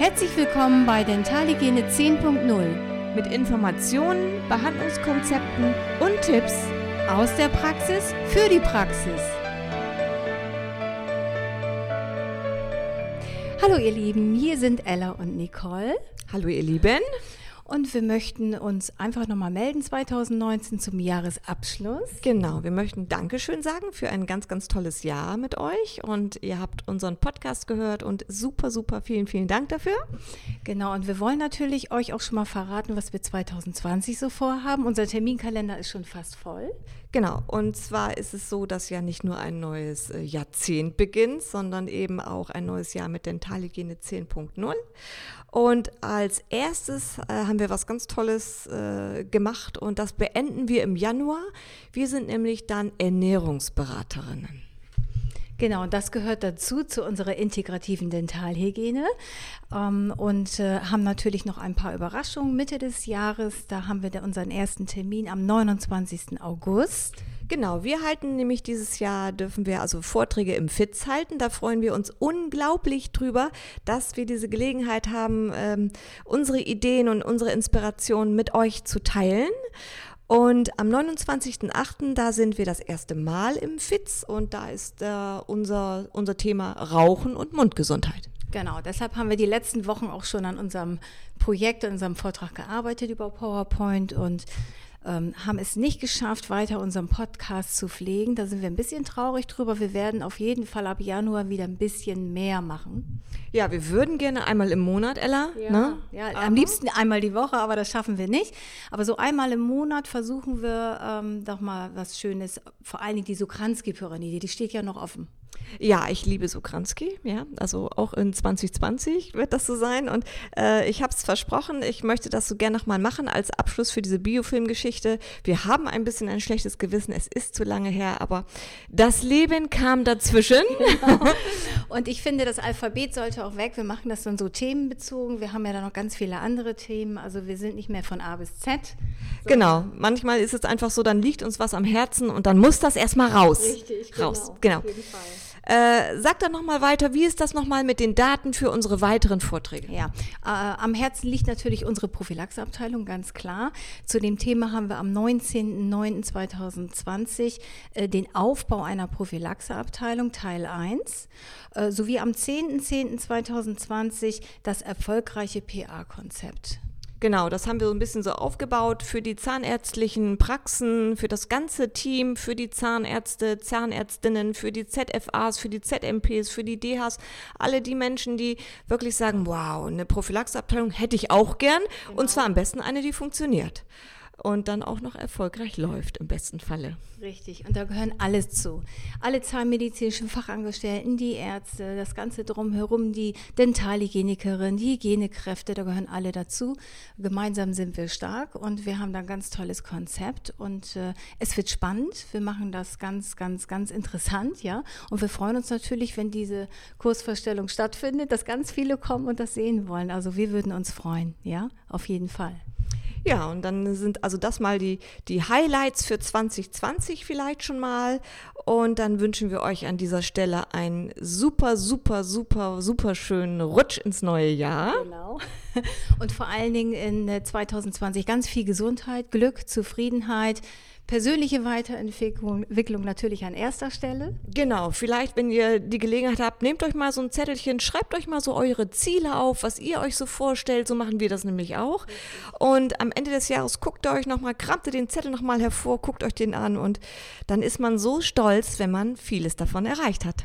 Herzlich willkommen bei Dentalhygiene 10.0 mit Informationen, Behandlungskonzepten und Tipps aus der Praxis für die Praxis. Hallo ihr Lieben, hier sind Ella und Nicole. Hallo ihr Lieben. Und wir möchten uns einfach nochmal melden 2019 zum Jahresabschluss. Genau, wir möchten Dankeschön sagen für ein ganz, ganz tolles Jahr mit euch. Und ihr habt unseren Podcast gehört und super, super vielen, vielen Dank dafür. Genau, und wir wollen natürlich euch auch schon mal verraten, was wir 2020 so vorhaben. Unser Terminkalender ist schon fast voll. Genau, und zwar ist es so, dass ja nicht nur ein neues äh, Jahrzehnt beginnt, sondern eben auch ein neues Jahr mit Dentalhygiene 10.0. Und als erstes äh, haben wir was ganz Tolles äh, gemacht und das beenden wir im Januar. Wir sind nämlich dann Ernährungsberaterinnen. Genau, das gehört dazu, zu unserer integrativen Dentalhygiene. Ähm, und äh, haben natürlich noch ein paar Überraschungen Mitte des Jahres. Da haben wir unseren ersten Termin am 29. August. Genau, wir halten nämlich dieses Jahr, dürfen wir also Vorträge im FITZ halten. Da freuen wir uns unglaublich drüber, dass wir diese Gelegenheit haben, ähm, unsere Ideen und unsere Inspirationen mit euch zu teilen. Und am 29.08., da sind wir das erste Mal im FITZ und da ist äh, unser, unser Thema Rauchen und Mundgesundheit. Genau, deshalb haben wir die letzten Wochen auch schon an unserem Projekt, an unserem Vortrag gearbeitet über PowerPoint und ähm, haben es nicht geschafft, weiter unseren Podcast zu pflegen. Da sind wir ein bisschen traurig drüber. Wir werden auf jeden Fall ab Januar wieder ein bisschen mehr machen. Ja, wir würden gerne einmal im Monat, Ella. Ja, ne? ja am liebsten einmal die Woche, aber das schaffen wir nicht. Aber so einmal im Monat versuchen wir ähm, doch mal was Schönes. Vor allen Dingen die Sokransky-Pyramide, die steht ja noch offen. Ja, ich liebe Sokransky, ja, also auch in 2020 wird das so sein und äh, ich habe es versprochen, ich möchte das so gerne nochmal machen als Abschluss für diese Biofilmgeschichte. Wir haben ein bisschen ein schlechtes Gewissen, es ist zu lange her, aber das Leben kam dazwischen. Genau. Und ich finde, das Alphabet sollte auch weg. Wir machen das dann so themenbezogen. Wir haben ja da noch ganz viele andere Themen, also wir sind nicht mehr von A bis Z. Genau, manchmal ist es einfach so, dann liegt uns was am Herzen und dann muss das erstmal raus. Richtig, raus. genau. genau. Auf jeden Fall. Äh, sag dann nochmal weiter, wie ist das nochmal mit den Daten für unsere weiteren Vorträge? Ja, äh, am Herzen liegt natürlich unsere Prophylaxeabteilung, ganz klar. Zu dem Thema haben wir am 19.09.2020 äh, den Aufbau einer Prophylaxeabteilung, Teil 1, äh, sowie am 10.10.2020 das erfolgreiche PA-Konzept. Genau, das haben wir so ein bisschen so aufgebaut für die zahnärztlichen Praxen, für das ganze Team, für die Zahnärzte, Zahnärztinnen, für die ZFAs, für die ZMPs, für die DHs, alle die Menschen, die wirklich sagen, wow, eine Prophylaxeabteilung hätte ich auch gern genau. und zwar am besten eine, die funktioniert und dann auch noch erfolgreich läuft im besten Falle. Richtig, und da gehören alles zu. Alle zahnmedizinischen Fachangestellten, die Ärzte, das Ganze drumherum, die Dentalhygienikerin, die Hygienekräfte, da gehören alle dazu. Gemeinsam sind wir stark und wir haben da ein ganz tolles Konzept und äh, es wird spannend. Wir machen das ganz, ganz, ganz interessant, ja. Und wir freuen uns natürlich, wenn diese Kursvorstellung stattfindet, dass ganz viele kommen und das sehen wollen. Also wir würden uns freuen, ja, auf jeden Fall. Ja, und dann sind also das mal die, die Highlights für 2020 vielleicht schon mal. Und dann wünschen wir euch an dieser Stelle einen super, super, super, super schönen Rutsch ins neue Jahr. Genau. Und vor allen Dingen in 2020 ganz viel Gesundheit, Glück, Zufriedenheit persönliche Weiterentwicklung natürlich an erster Stelle. Genau, vielleicht, wenn ihr die Gelegenheit habt, nehmt euch mal so ein Zettelchen, schreibt euch mal so eure Ziele auf, was ihr euch so vorstellt. So machen wir das nämlich auch. Und am Ende des Jahres guckt ihr euch nochmal, kramt ihr den Zettel nochmal hervor, guckt euch den an und dann ist man so stolz, wenn man vieles davon erreicht hat.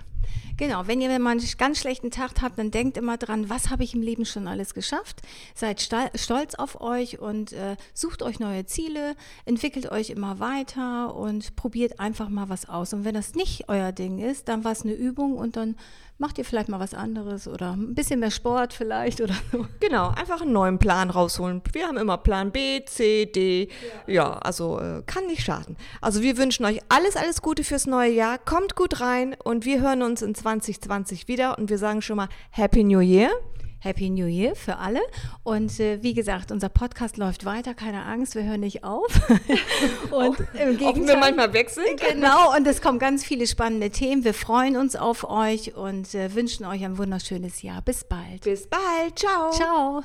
Genau, wenn ihr mal einen ganz schlechten Tag habt, dann denkt immer dran, was habe ich im Leben schon alles geschafft. Seid stolz auf euch und äh, sucht euch neue Ziele, entwickelt euch immer weiter und probiert einfach mal was aus. Und wenn das nicht euer Ding ist, dann war es eine Übung und dann macht ihr vielleicht mal was anderes oder ein bisschen mehr Sport vielleicht oder so. Genau, einfach einen neuen Plan rausholen. Wir haben immer Plan B, C, D. Ja, ja also äh, kann nicht schaden. Also wir wünschen euch alles, alles Gute fürs neue Jahr. Kommt gut rein und wir hören uns in 2020 wieder und wir sagen schon mal Happy New Year. Happy New Year für alle. Und äh, wie gesagt, unser Podcast läuft weiter, keine Angst, wir hören nicht auf. und im Gegenteil, wir manchmal wechseln. Genau, und es kommen ganz viele spannende Themen. Wir freuen uns auf euch und äh, wünschen euch ein wunderschönes Jahr. Bis bald. Bis bald. Ciao. Ciao.